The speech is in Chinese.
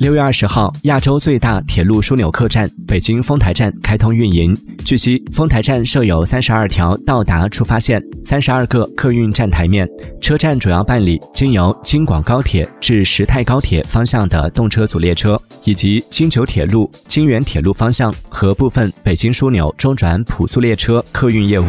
六月二十号亚洲最大铁路枢纽客站北京丰台站开通运营据悉丰台站设有三十二条到达出发线三十二个客运站台面车站主要办理经由京广高铁至石泰高铁方向的动车组列车以及京九铁路京原铁路方向和部分北京枢纽中转普速列车客运业务。